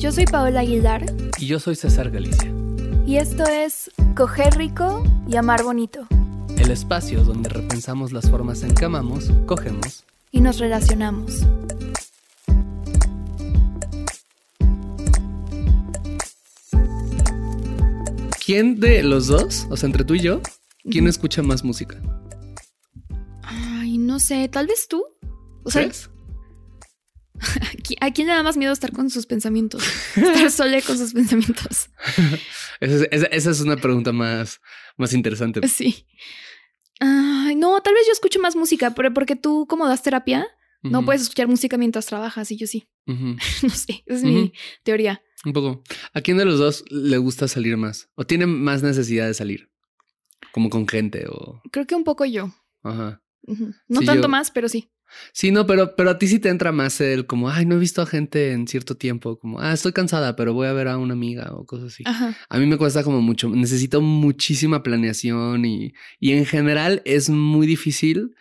Yo soy Paola Aguilar. Y yo soy César Galicia. Y esto es Coger Rico y Amar Bonito. El espacio donde repensamos las formas en que amamos, cogemos y nos relacionamos. ¿Quién de los dos, o sea, entre tú y yo, quién escucha más música? Ay, no sé, tal vez tú. O sea, ¿A quién le da más miedo estar con sus pensamientos? Estar sola con sus pensamientos. esa, es una pregunta más, más interesante. Sí. Ay, no, tal vez yo escucho más música, pero porque tú, como das terapia, no puedes escuchar música mientras trabajas y yo sí. no sé, esa es mi teoría. Un poco. ¿A quién de los dos le gusta salir más? ¿O tiene más necesidad de salir? Como con gente o... Creo que un poco yo. Ajá. No tanto más, pero sí. Sí, no, pero, pero a ti sí te entra más el como, ay, no he visto a gente en cierto tiempo, como, ah, estoy cansada, pero voy a ver a una amiga o cosas así. A mí me cuesta como mucho, necesito muchísima planeación y, y en general es muy difícil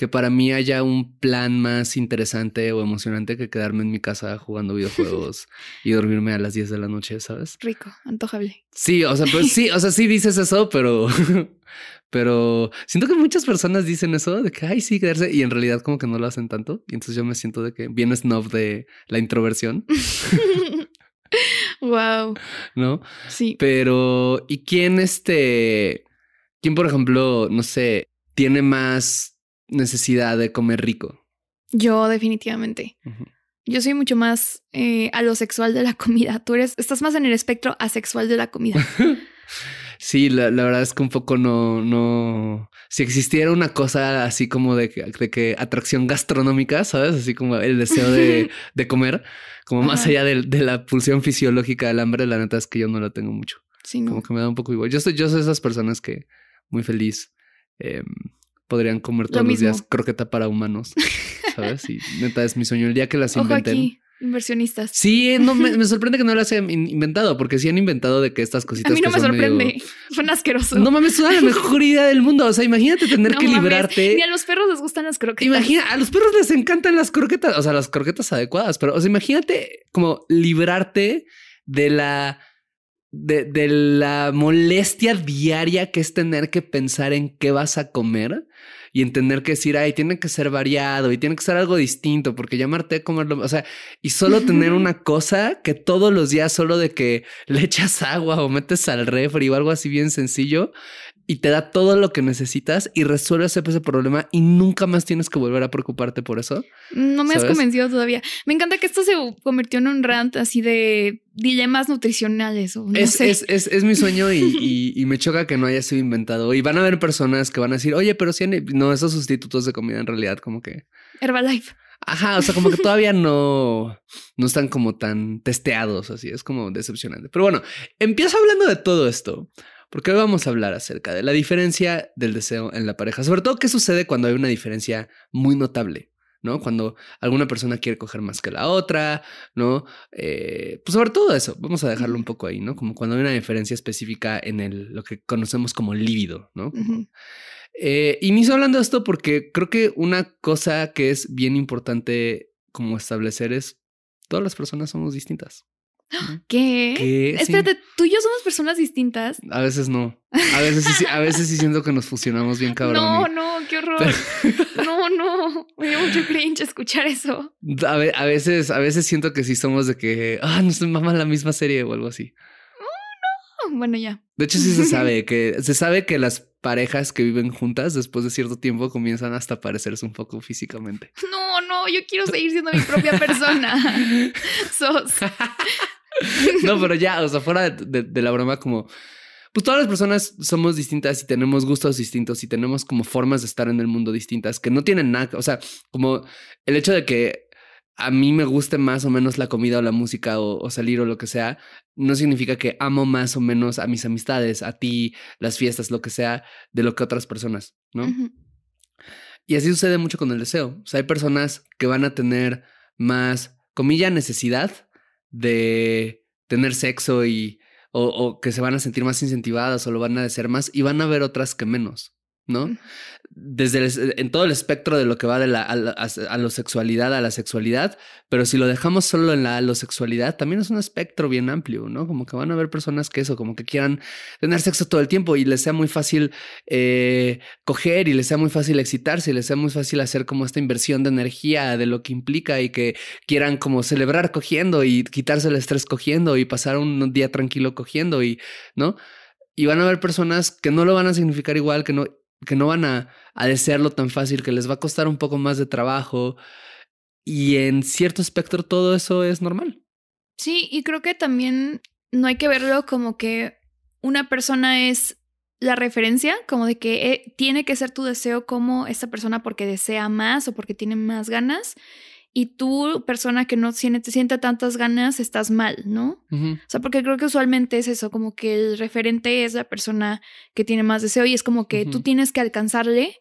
que para mí haya un plan más interesante o emocionante que quedarme en mi casa jugando videojuegos y dormirme a las 10 de la noche, ¿sabes? Rico, antojable. Sí, o sea, pues sí, o sea, sí dices eso, pero pero siento que muchas personas dicen eso de que ay, sí, quedarse y en realidad como que no lo hacen tanto y entonces yo me siento de que bien snob de la introversión. wow. ¿No? Sí. Pero ¿y quién este quién por ejemplo, no sé, tiene más necesidad de comer rico? Yo definitivamente. Yo soy mucho más eh, a lo sexual de la comida. Tú eres, estás más en el espectro asexual de la comida. sí, la, verdad es que un poco no, no. Si existiera una cosa así como de que, de que atracción gastronómica, ¿sabes? Así como el deseo de, de comer, como más allá de, de, la pulsión fisiológica del hambre, la neta es que yo no la tengo mucho. Sí, ¿no? Como que me da un poco igual. Yo soy, yo soy esas personas que muy feliz. Eh, podrían comer todos los días croqueta para humanos, ¿sabes? Y neta es mi sueño. El día que las inventen. Ojo aquí. Inversionistas. Sí, no, me, sorprende que no las hayan inventado, porque sí han inventado de que estas cositas. A mí no me sorprende. Son asquerosos. No mames, es la mejor idea del mundo. O sea, imagínate tener que librarte. Ni a los perros les gustan las croquetas. Imagina, a los perros les encantan las croquetas, o sea, las croquetas adecuadas, pero o sea, imagínate como librarte de la de, de, la molestia diaria que es tener que pensar en qué vas a comer y entender que decir, ay, tiene que ser variado y tiene que ser algo distinto, porque llamarte a comerlo, o sea, y solo tener una cosa que todos los días solo de que le echas agua o metes al refri o algo así bien sencillo y te da todo lo que necesitas y resuelves ese problema y nunca más tienes que volver a preocuparte por eso. No me has convencido todavía. Me encanta que esto se convirtió en un rant así de dilemas nutricionales. O no es, sé. Es, es, mi sueño y, y, me choca que no haya sido inventado. Y van a haber personas que van a decir, oye, pero si no, esos sustitutos de comida en realidad como que... Herbalife. Ajá, o sea, como que todavía no, no están como tan testeados, así es como decepcionante. Pero bueno, empiezo hablando de todo esto porque hoy vamos a hablar acerca de la diferencia del deseo en la pareja, sobre todo qué sucede cuando hay una diferencia muy notable. ¿no? Cuando alguna persona quiere coger más que la otra, ¿no? Eh, pues sobre todo eso, vamos a dejarlo un poco ahí, ¿no? Como cuando hay una diferencia específica en el, lo que conocemos como líbido, ¿no? Eh, inicio hablando de esto porque creo que una cosa que es bien importante como establecer es, todas las personas somos distintas. ¿Qué? Espérate, tú y yo somos personas distintas. A veces no. A veces sí, a veces sí siento que nos fusionamos bien cabrón. No, no, qué horror. no, no. Me dio mucho cringe escuchar eso. A, veces, a veces siento que sí somos de que, ah, nos mamá la misma serie o algo así. Oh, no. Bueno, ya. De hecho, sí se sabe que se sabe que las parejas que viven juntas después de cierto tiempo comienzan hasta parecerse un poco físicamente. No, no, yo quiero seguir siendo mi propia persona. Sos. no, pero ya, o sea, fuera de, la broma, como pues todas las personas somos distintas y tenemos gustos distintos y tenemos como formas de estar en el mundo distintas que no tienen nada, o sea, como el hecho de que a mí me guste más o menos la comida o la música o, salir o lo que sea, no significa que amo más o menos a mis amistades, a ti, las fiestas, lo que sea, de lo que otras personas, ¿no? Y así sucede mucho con el deseo. O sea, hay personas que van a tener más, comilla, necesidad de tener sexo y o, que se van a sentir más incentivadas o lo van a desear más y van a ver otras que menos, ¿no? desde en todo el espectro de lo que va de la a, sexualidad a la sexualidad, pero si lo dejamos solo en la alosexualidad, también es un espectro bien amplio, ¿no? Como que van a haber personas que eso, como que quieran tener sexo todo el tiempo y les sea muy fácil eh, coger y les sea muy fácil excitarse y les sea muy fácil hacer como esta inversión de energía de lo que implica y que quieran como celebrar cogiendo y quitarse el estrés cogiendo y pasar un día tranquilo cogiendo y, ¿no? Y van a haber personas que no lo van a significar igual, que no, que no van a, a desearlo tan fácil, que les va a costar un poco más de trabajo. Y en cierto espectro todo eso es normal. Sí, y creo que también no hay que verlo como que una persona es la referencia, como de que eh, tiene que ser tu deseo como esta persona porque desea más o porque tiene más ganas y tú, persona que no siente, te siente tantas ganas, estás mal, ¿no? O sea, porque creo que usualmente es eso, como que el referente es la persona que tiene más deseo y es como que tú tienes que alcanzarle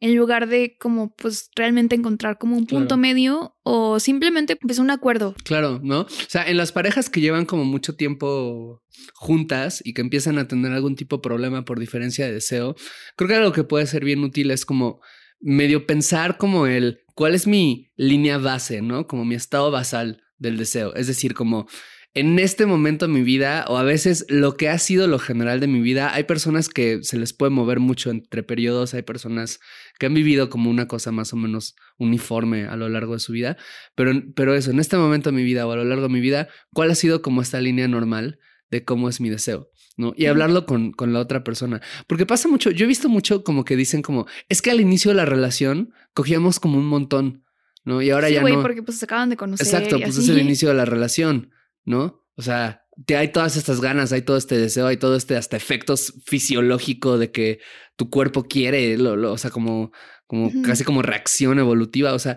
en lugar de como pues realmente encontrar como un punto medio o simplemente pues un acuerdo. Claro, ¿no? O sea, en las parejas que llevan como mucho tiempo juntas y que empiezan a tener algún tipo de problema por diferencia de deseo, creo que algo que puede ser bien útil es como medio pensar como el cuál es mi línea base, ¿no? Como mi estado basal del deseo. Es decir, como en este momento de mi vida, o a veces lo que ha sido lo general de mi vida, hay personas que se les puede mover mucho entre periodos, hay personas que han vivido como una cosa más o menos uniforme a lo largo de su vida, pero, pero eso, en este momento de mi vida o a lo largo de mi vida, ¿cuál ha sido como esta línea normal de cómo es mi deseo? ¿No? Y hablarlo con, con, la otra persona. Porque pasa mucho, yo he visto mucho como que dicen como, es que al inicio de la relación cogíamos como un montón, ¿no? Y ahora ya no. porque pues se acaban de conocer. Exacto, pues es el inicio de la relación, ¿no? O sea, te hay todas estas ganas, hay todo este deseo, hay todo este hasta efectos fisiológico de que tu cuerpo quiere, lo, o sea, como, como casi como reacción evolutiva, o sea,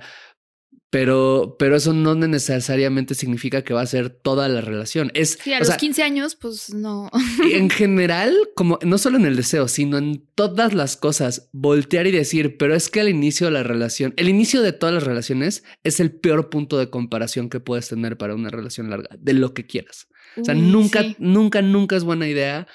pero, pero eso no necesariamente significa que va a ser toda la relación. Es, sí, a los 15 años, pues no. En general, como no solo en el deseo, sino en todas las cosas, voltear y decir, pero es que al inicio de la relación, el inicio de todas las relaciones es el peor punto de comparación que puedes tener para una relación larga, de lo que quieras. O sea, nunca, nunca, nunca es buena idea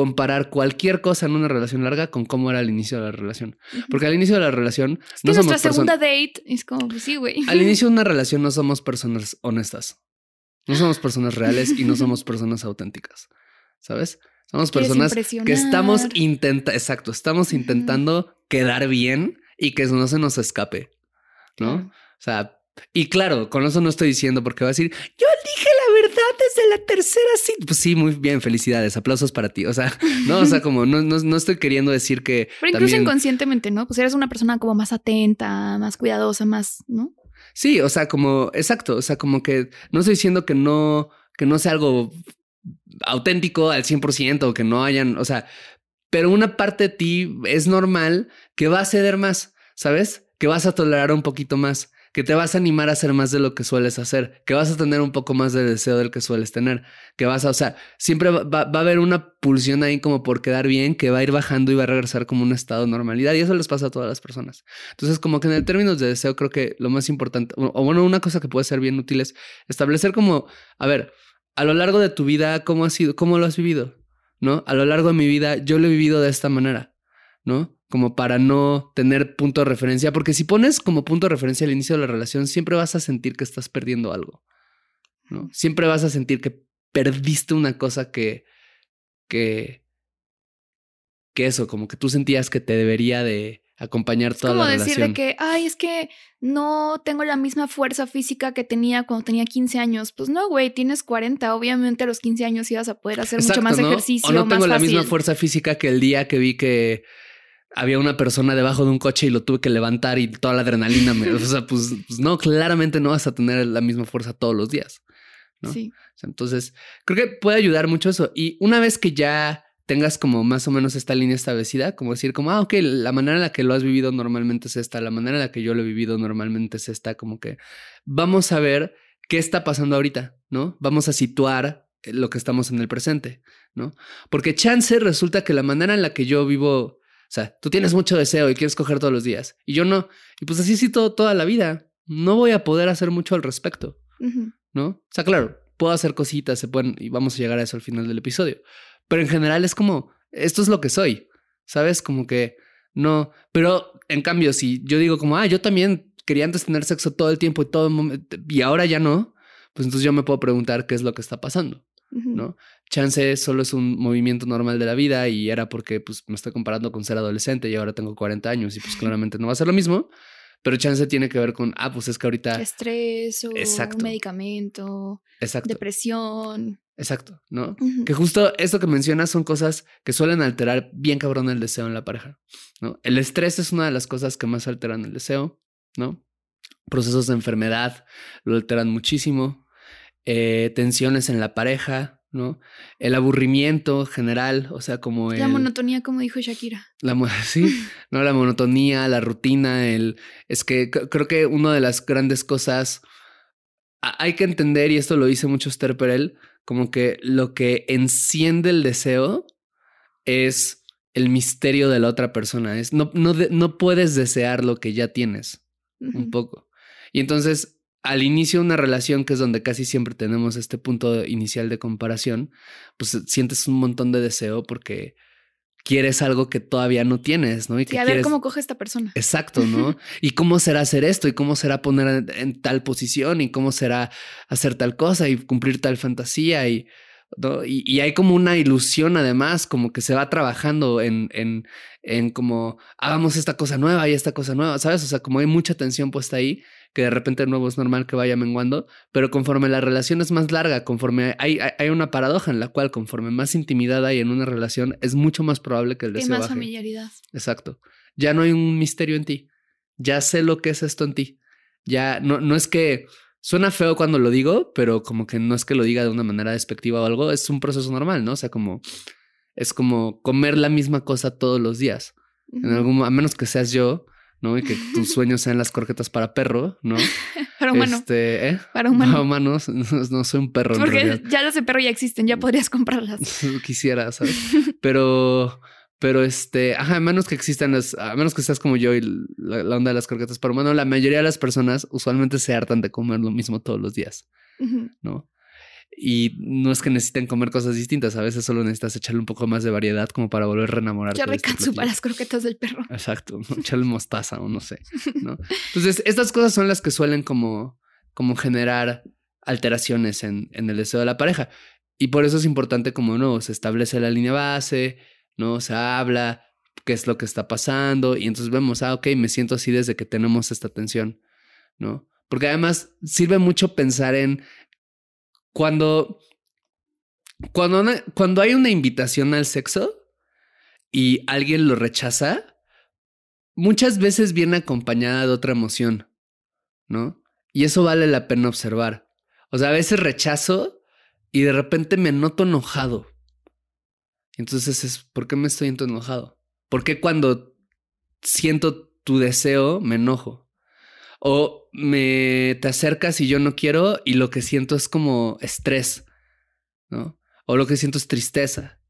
comparar cualquier cosa en una relación larga con cómo era al inicio de la relación. Porque al inicio de la relación es que no nuestra segunda date es como, pues sí, güey. Al inicio de una relación no somos personas honestas. No somos personas reales y no somos personas auténticas. ¿Sabes? Somos personas que estamos intentando, exacto, estamos intentando quedar bien y que no se nos escape. ¿No? O sea, y claro, con eso no estoy diciendo porque va a decir, yo dije verdad desde la tercera sí. Pues sí, muy bien, felicidades, aplausos para ti. O sea, no, o sea, como no, no, estoy queriendo decir que. Pero incluso inconscientemente, ¿no? Pues eres una persona como más atenta, más cuidadosa, más, ¿no? Sí, o sea, como, exacto, o sea, como que no estoy diciendo que no, que no sea algo auténtico al 100% o que no hayan, o sea, pero una parte de ti es normal que va a ceder más, ¿sabes? Que vas a tolerar un poquito más que te vas a animar a hacer más de lo que sueles hacer, que vas a tener un poco más de deseo del que sueles tener, que vas a, o sea, siempre va, a haber una pulsión ahí como por quedar bien, que va a ir bajando y va a regresar como un estado de normalidad y eso les pasa a todas las personas. Entonces, como que en el términos de deseo, creo que lo más importante, o, bueno, una cosa que puede ser bien útil es establecer como, a ver, a lo largo de tu vida, ¿cómo ha sido? ¿Cómo lo has vivido? ¿No? A lo largo de mi vida, yo lo he vivido de esta manera, ¿no? Como para no tener punto de referencia, porque si pones como punto de referencia al inicio de la relación, siempre vas a sentir que estás perdiendo algo, ¿no? Siempre vas a sentir que perdiste una cosa que, que, que eso, como que tú sentías que te debería de acompañar toda la relación. Como decir de que, ay, es que no tengo la misma fuerza física que tenía cuando tenía 15 años. Pues no, güey, tienes 40. Obviamente a los 15 años ibas a poder hacer mucho más ejercicio. O no tengo la misma fuerza física que el día que vi que había una persona debajo de un coche y lo tuve que levantar y toda la adrenalina me, o sea, pues, pues, no, claramente no vas a tener la misma fuerza todos los días. ¿no? Sí. entonces, creo que puede ayudar mucho eso. Y una vez que ya tengas como más o menos esta línea establecida, como decir como, ah, ok, la manera en la que lo has vivido normalmente es esta, la manera en la que yo lo he vivido normalmente es esta, como que vamos a ver qué está pasando ahorita, ¿no? Vamos a situar lo que estamos en el presente, ¿no? Porque chance resulta que la manera en la que yo vivo sea, tú tienes mucho deseo y quieres coger todos los días y yo no. Y pues así sí todo, toda la vida. No voy a poder hacer mucho al respecto. ¿No? O sea, claro, puedo hacer cositas, se pueden, y vamos a llegar a eso al final del episodio. Pero en general es como, esto es lo que soy. ¿Sabes? Como que No, pero en cambio, si yo digo como, ah, yo también quería antes tener sexo todo el tiempo y todo el momento, y ahora ya no, pues entonces yo me puedo preguntar qué es lo que está pasando, ¿no? Chance solo es un movimiento normal de la vida y era porque pues me estoy comparando con ser adolescente y ahora tengo 40 años y pues claramente no va a ser lo mismo, pero chance tiene que ver con, ah, pues es que ahorita... Estrés o Exacto. medicamento, Exacto. depresión. Exacto, ¿no? Que justo esto que mencionas son cosas que suelen alterar bien cabrón el deseo en la pareja, ¿no? El estrés es una de las cosas que más alteran el deseo, ¿no? Procesos de enfermedad lo alteran muchísimo, eh, tensiones en la pareja, ¿no? El aburrimiento general, o sea, como el... La monotonía, como dijo Shakira. La, sí, ¿no? La monotonía, la rutina, el... Es que creo que una de las grandes cosas... Hay que entender, y esto lo dice mucho Esther Perel, como que lo que enciende el deseo es el misterio de la otra persona. Es no, no, no puedes desear lo que ya tienes un poco. Y entonces, al inicio de una relación, que es donde casi siempre tenemos este punto inicial de comparación, pues sientes un montón de deseo porque quieres algo que todavía no tienes, ¿no? Y, que a ver cómo coge esta persona. Exacto, ¿no? y cómo será hacer esto y cómo será poner en, tal posición y cómo será hacer tal cosa y cumplir tal fantasía y, ¿no? y, hay como una ilusión además, como que se va trabajando en, en, en como hagamos esta cosa nueva y esta cosa nueva, ¿sabes? O sea, como hay mucha tensión puesta ahí que de repente el nuevo es normal que vaya menguando, pero conforme la relación es más larga, conforme hay, hay, una paradoja en la cual conforme más intimidad hay en una relación, es mucho más probable que el deseo más familiaridad. Exacto. Ya no hay un misterio en ti. Ya sé lo que es esto en ti. Ya no, no es que suena feo cuando lo digo, pero como que no es que lo diga de una manera despectiva o algo, es un proceso normal, ¿no? O sea, como es como comer la misma cosa todos los días. En algún, a menos que seas yo, ¿no? Y que tus sueños sean las croquetas para perro, ¿no? para humano. Este, ¿eh? Para humano. Para humanos, no, soy un perro. Porque ya las de perro ya existen, ya podrías comprarlas. Quisiera, ¿sabes? Pero, pero este, ajá, a menos que existan las, a menos que seas como yo y la, onda de las croquetas para humano, la mayoría de las personas usualmente se hartan de comer lo mismo todos los días, ¿no? Y no es que necesiten comer cosas distintas, a veces solo necesitas echarle un poco más de variedad como para volver a enamorarte. Ya este para las croquetas del perro. Exacto, echarle mostaza o no sé, ¿no? Entonces, estas cosas son las que suelen como, como generar alteraciones en, en el deseo de la pareja. Y por eso es importante como, no, se establece la línea base, ¿no? Se habla qué es lo que está pasando y entonces vemos, ah, ok, me siento así desde que tenemos esta tensión, ¿no? Porque además sirve mucho pensar en cuando, cuando, cuando hay una invitación al sexo y alguien lo rechaza, muchas veces viene acompañada de otra emoción, ¿no? Y eso vale la pena observar. O sea, a veces rechazo y de repente me noto enojado. Entonces es, ¿por qué me estoy enojado? ¿Por qué cuando siento tu deseo me enojo? O me te acercas y yo no quiero y lo que siento es como estrés, ¿no? O lo que siento es tristeza,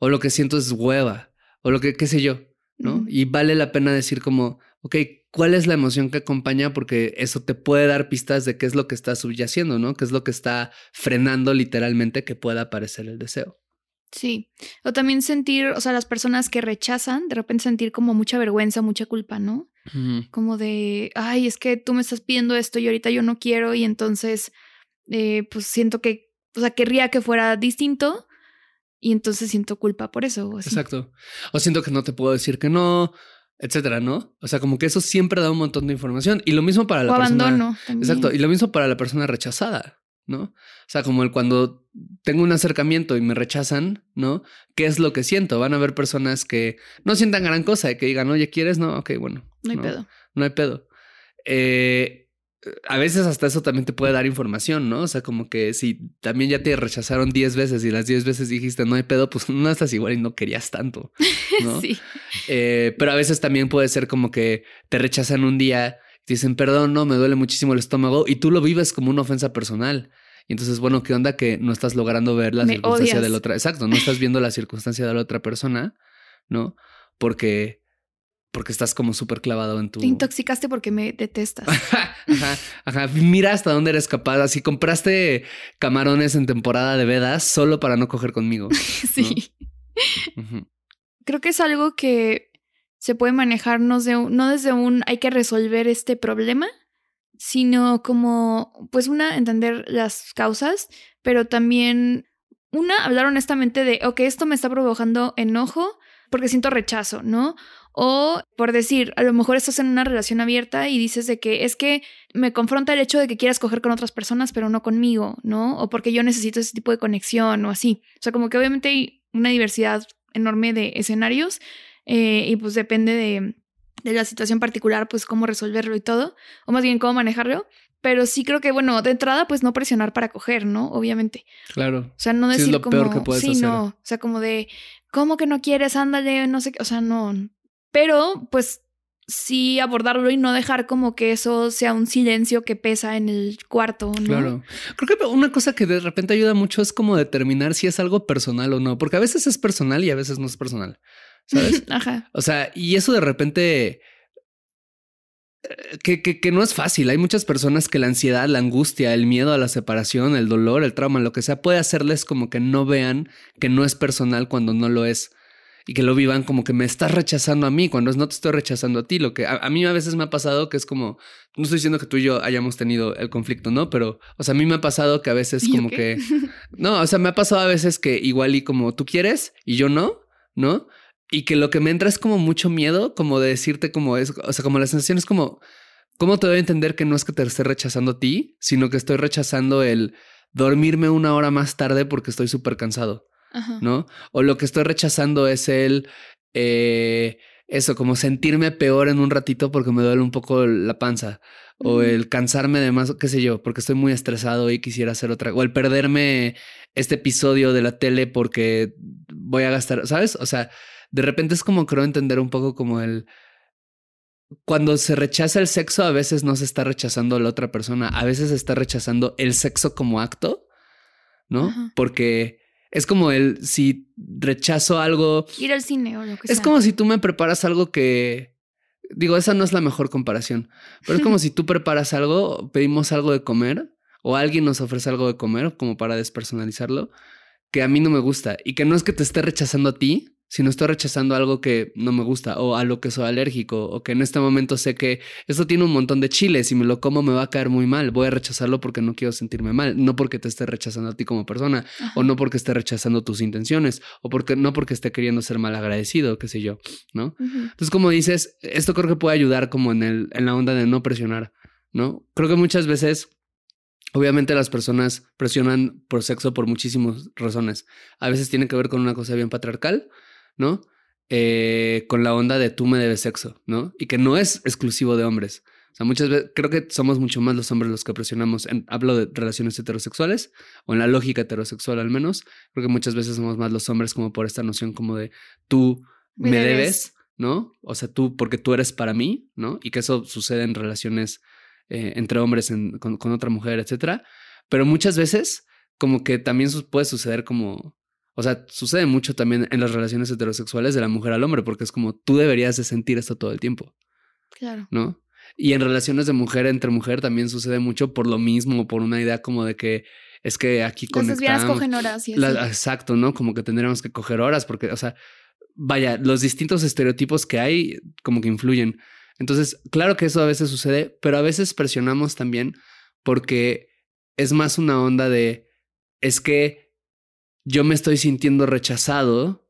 o lo que siento es hueva, o lo que, qué sé yo, ¿no? Y vale la pena decir como, ok, ¿cuál es la emoción que acompaña? Porque eso te puede dar pistas de qué es lo que está subyaciendo, ¿no? ¿Qué es lo que está frenando literalmente que pueda aparecer el deseo? Sí, o también sentir, o sea, las personas que rechazan, de repente sentir como mucha vergüenza, mucha culpa, ¿no? Como de, ay, es que tú me estás pidiendo esto y ahorita yo no quiero y entonces, eh, pues siento que, o sea, querría que fuera distinto y entonces siento culpa por eso. Exacto. O siento que no te puedo decir que no, etcétera, ¿no? O sea, como que eso siempre da un montón de información y lo mismo para la o persona. abandono. Exacto. Y lo mismo para la persona rechazada. ¿No? O sea, como el cuando tengo un acercamiento y me rechazan, ¿no? ¿Qué es lo que siento? Van a haber personas que no sientan gran cosa y que digan, oye, ¿quieres? No, ok, bueno. No hay pedo. No hay pedo. Eh, a veces hasta eso también te puede dar información, ¿no? O sea, como que si también ya te rechazaron 10 veces y las 10 veces dijiste no hay pedo, pues no estás igual y no querías tanto, ¿no? sí. Eh, pero a veces también puede ser como que te rechazan un día dicen, perdón, no, me duele muchísimo el estómago y tú lo vives como una ofensa personal. Y entonces, bueno, ¿qué onda que no estás logrando ver la circunstancia de la otra? Exacto, no estás viendo la circunstancia de la otra persona, ¿no? Porque porque estás como súper clavado en tu. Te intoxicaste porque me detestas. ajá, ajá. Mira hasta dónde eres capaz. Así compraste camarones en temporada de vedas solo para no coger conmigo. sí. Creo que es algo que se puede manejar no desde, un, no desde un hay que resolver este problema, sino como, pues una, entender las causas, pero también una, hablar honestamente de, ok, esto me está provocando enojo porque siento rechazo, ¿no? O por decir, a lo mejor estás en una relación abierta y dices de que es que me confronta el hecho de que quieras coger con otras personas, pero no conmigo, ¿no? O porque yo necesito ese tipo de conexión o así. O sea, como que obviamente hay una diversidad enorme de escenarios eh, y pues depende de, de la situación particular, pues cómo resolverlo y todo, o más bien cómo manejarlo. Pero sí creo que, bueno, de entrada, pues no presionar para coger, ¿no? Obviamente. Claro. O sea, no decir es lo como. peor que puedes sí, hacer. no. O sea, como de, ¿cómo que no quieres? Ándale, no sé qué. O sea, no. Pero, pues, sí abordarlo y no dejar como que eso sea un silencio que pesa en el cuarto, ¿no? Claro. Creo que una cosa que de repente ayuda mucho es como determinar si es algo personal o no, porque a veces es personal y a veces no es personal. ¿Sabes? Ajá. O sea, y eso de repente eh, que, que, que, no es fácil. Hay muchas personas que la ansiedad, la angustia, el miedo a la separación, el dolor, el trauma, lo que sea, puede hacerles como que no vean que no es personal cuando no lo es. Y que lo vivan como que me estás rechazando a mí cuando no te estoy rechazando a ti. Lo que a, a, mí a veces me ha pasado que es como, no estoy diciendo que tú y yo hayamos tenido el conflicto, ¿no? Pero, o sea, a mí me ha pasado que a veces como que, no, o sea, me ha pasado a veces que igual y como tú quieres y yo no, ¿no? Y que lo que me entra es como mucho miedo, como de decirte como es, o sea, como la sensación es como, ¿cómo te doy a entender que no es que te esté rechazando a ti, sino que estoy rechazando el dormirme una hora más tarde porque estoy súper cansado, Ajá. ¿no? O lo que estoy rechazando es el, eh, eso, como sentirme peor en un ratito porque me duele un poco la panza. O el cansarme de más, qué sé yo, porque estoy muy estresado y quisiera hacer otra. O el perderme este episodio de la tele porque voy a gastar, ¿sabes? O sea, de repente es como creo entender un poco como el cuando se rechaza el sexo a veces no se está rechazando a la otra persona, a veces se está rechazando el sexo como acto, ¿no? Ajá. Porque es como el si rechazo algo ir al cine o lo que es sea. como si tú me preparas algo que digo, esa no es la mejor comparación, pero es como si tú preparas algo, pedimos algo de comer o alguien nos ofrece algo de comer como para despersonalizarlo que a mí no me gusta y que no es que te esté rechazando a ti, sino estoy rechazando algo que no me gusta o a lo que soy alérgico o que en este momento sé que esto tiene un montón de chile, si me lo como me va a caer muy mal, voy a rechazarlo porque no quiero sentirme mal, no porque te esté rechazando a ti como persona Ajá. o no porque esté rechazando tus intenciones o porque no porque esté queriendo ser mal agradecido, qué sé yo, ¿no? Entonces, como dices, esto creo que puede ayudar como en el en la onda de no presionar, ¿no? Creo que muchas veces Obviamente las personas presionan por sexo por muchísimas razones. A veces tiene que ver con una cosa bien patriarcal, ¿no? Eh, con la onda de tú me debes sexo, ¿no? Y que no es exclusivo de hombres. O sea, muchas veces creo que somos mucho más los hombres los que presionamos. En, hablo de relaciones heterosexuales o en la lógica heterosexual al menos. Creo que muchas veces somos más los hombres como por esta noción como de tú me, Me debes. debes. ¿no? O sea, tú porque tú eres para mí, ¿no? Y que eso sucede en relaciones eh, entre hombres en, con, con, otra mujer, etcétera. Pero muchas veces, como que también puede suceder como. O sea, sucede mucho también en las relaciones heterosexuales de la mujer al hombre, porque es como tú deberías de sentir esto todo el tiempo, Claro. ¿no? Y en relaciones de mujer entre mujer también sucede mucho por lo mismo, por una idea como de que es que aquí Las lesbianas conectamos. cogen horas y así. La- exacto, ¿no? Como que tendríamos que coger horas, porque, o sea, vaya, los distintos estereotipos que hay como que influyen. Entonces, claro que eso a veces sucede, pero a veces presionamos también porque es más una onda de, es que yo me estoy sintiendo rechazado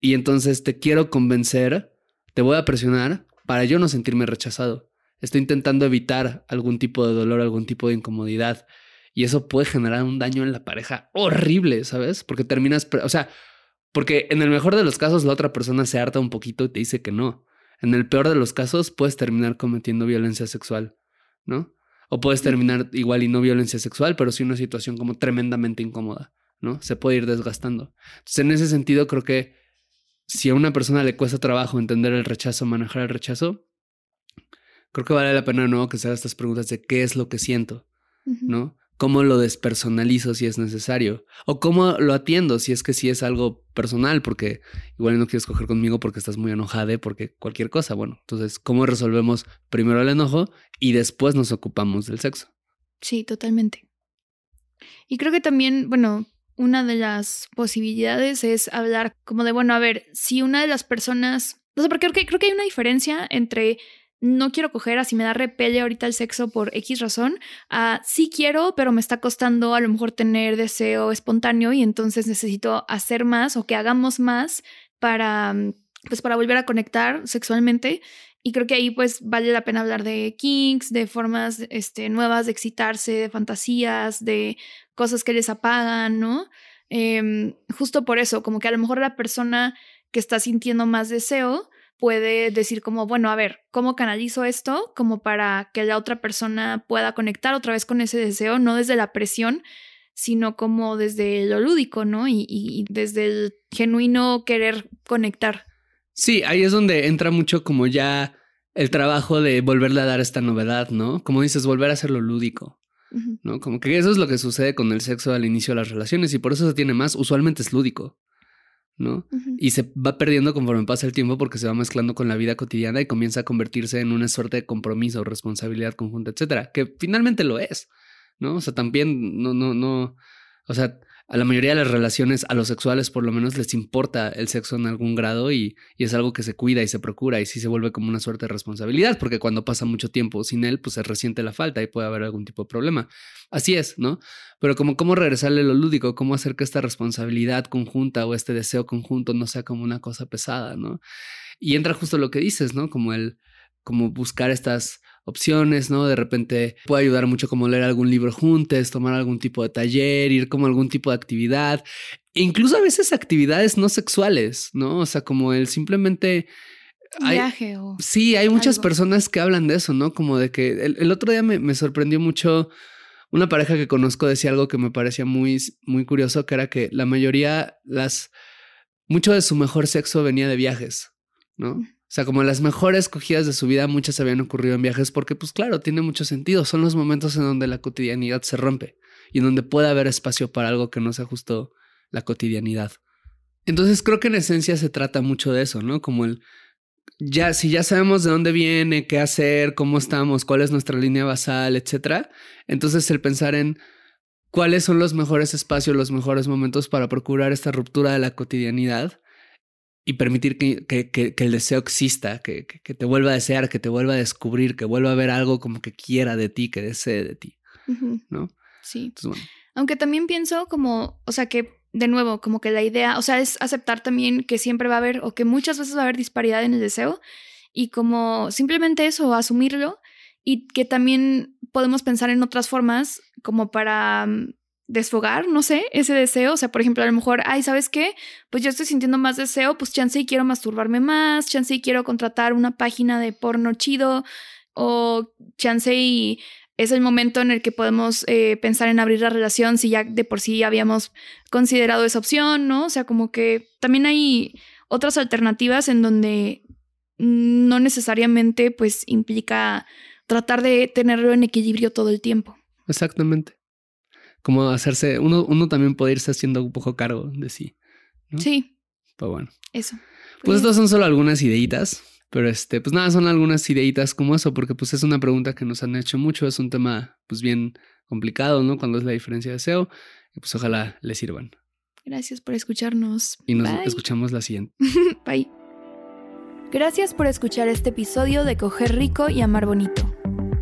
y entonces te quiero convencer, te voy a presionar para yo no sentirme rechazado. Estoy intentando evitar algún tipo de dolor, algún tipo de incomodidad. Y eso puede generar un daño en la pareja horrible, ¿sabes? Porque terminas, o sea, porque en el mejor de los casos la otra persona se harta un poquito y te dice que no. En el peor de los casos puedes terminar cometiendo violencia sexual, ¿no? O puedes terminar igual y no violencia sexual, pero sí una situación como tremendamente incómoda, ¿no? Se puede ir desgastando. Entonces, en ese sentido, creo que si a una persona le cuesta trabajo entender el rechazo, manejar el rechazo, creo que vale la pena nuevo que se haga estas preguntas de qué es lo que siento. ¿no? ¿Cómo lo despersonalizo si es necesario? ¿O cómo lo atiendo si es que sí es algo personal? Porque igual no quieres coger conmigo porque estás muy enojada, porque cualquier cosa. Bueno, entonces, ¿cómo resolvemos primero el enojo y después nos ocupamos del sexo? Sí, totalmente. Y creo que también, bueno, una de las posibilidades es hablar como de, bueno, a ver, si una de las personas O sea, porque creo que, creo que hay una diferencia entre no quiero coger, así me da repele ahorita el sexo por X razón, a sí quiero, pero me está costando a lo mejor tener deseo espontáneo y entonces necesito hacer más o que hagamos más para, mm, pues para volver a conectar sexualmente. Y creo que ahí pues vale la pena hablar de kinks, de formas este, nuevas de excitarse, de fantasías, de cosas que les apagan, ¿no? Em, justo por eso, como que a lo mejor la persona que está sintiendo más deseo puede decir como, bueno, a ver, ¿cómo canalizo esto? Como para que la otra persona pueda conectar otra vez con ese deseo, no desde la presión, sino como desde lo lúdico, ¿no? Y, y desde el genuino querer conectar. Sí, ahí es donde entra mucho como ya el trabajo de volverle a dar esta novedad, ¿no? Como dices, volver a hacerlo lúdico. ¿No? Como que eso es lo que sucede con el sexo al inicio de las relaciones y por eso se tiene más, usualmente es lúdico. ¿no? Y se va perdiendo conforme pasa el tiempo porque se va mezclando con la vida cotidiana y comienza a convertirse en una suerte de compromiso, responsabilidad conjunta, etcétera, que finalmente lo es, ¿no? O sea, también no, no, no, o sea, a la mayoría de las relaciones, a los sexuales por lo menos les importa el sexo en algún grado y, y, es algo que se cuida y se procura y sí se vuelve como una suerte de responsabilidad, porque cuando pasa mucho tiempo sin él, pues se resiente la falta y puede haber algún tipo de problema. Así es, ¿no? Pero como cómo regresarle lo lúdico, cómo hacer que esta responsabilidad conjunta o este deseo conjunto no sea como una cosa pesada, ¿no? Y entra justo lo que dices, ¿no? Como el, como buscar estas opciones, ¿no? De repente puede ayudar mucho como leer algún libro juntos, tomar algún tipo de taller, ir como algún tipo de actividad, e incluso a veces actividades no sexuales, ¿no? O sea, como el simplemente... viaje o... Sí, hay muchas personas que hablan de eso, ¿no? Como de que el, otro día me, me, sorprendió mucho, una pareja que conozco decía algo que me parecía muy, muy curioso, que era que la mayoría, las, mucho de su mejor sexo venía de viajes, ¿no? Sea, como las mejores cogidas de su vida, muchas habían ocurrido en viajes porque, pues claro, tiene mucho sentido. Son los momentos en donde la cotidianidad se rompe y en donde puede haber espacio para algo que no sea justo la cotidianidad. Entonces creo que en esencia se trata mucho de eso, ¿no? Como el, ya, si ya sabemos de dónde viene, qué hacer, cómo estamos, cuál es nuestra línea basal, etcétera, entonces el pensar en cuáles son los mejores espacios, los mejores momentos para procurar esta ruptura de la cotidianidad y permitir que, que, que, el deseo exista, que, que, te vuelva a desear, que te vuelva a descubrir, que vuelva a ver algo como que quiera de ti, que desee de ti, ¿no? Sí. Aunque también pienso como, o sea, que de nuevo, como que la idea, o sea, es aceptar también que siempre va a haber, o que muchas veces va a haber disparidad en el deseo, y como simplemente eso, asumirlo, y que también podemos pensar en otras formas como para mm, desfogar, no sé, ese deseo. O sea, por ejemplo, a lo mejor, ay, ¿sabes qué? Pues yo estoy sintiendo más deseo, pues chance y quiero masturbarme más, chance y quiero contratar una página de porno chido, o chance y es el momento en el que podemos eh, pensar en abrir la relación si ya de por sí habíamos considerado esa opción, ¿no? O sea, como que también hay otras alternativas en donde no necesariamente pues implica tratar de tenerlo en equilibrio todo el tiempo. Exactamente como hacerse, uno, uno también puede irse haciendo un poco cargo de sí. Sí. Pues bueno. Eso. Pues estas son solo algunas ideitas, pero este, pues nada, son algunas ideitas como eso, porque pues es una pregunta que nos han hecho mucho, es un tema pues bien complicado, ¿no? Cuando es la diferencia de SEO, y pues ojalá les sirvan. Gracias por escucharnos. Y nos escuchamos la siguiente. Bye. Gracias por escuchar este episodio de Coger Rico y Amar Bonito.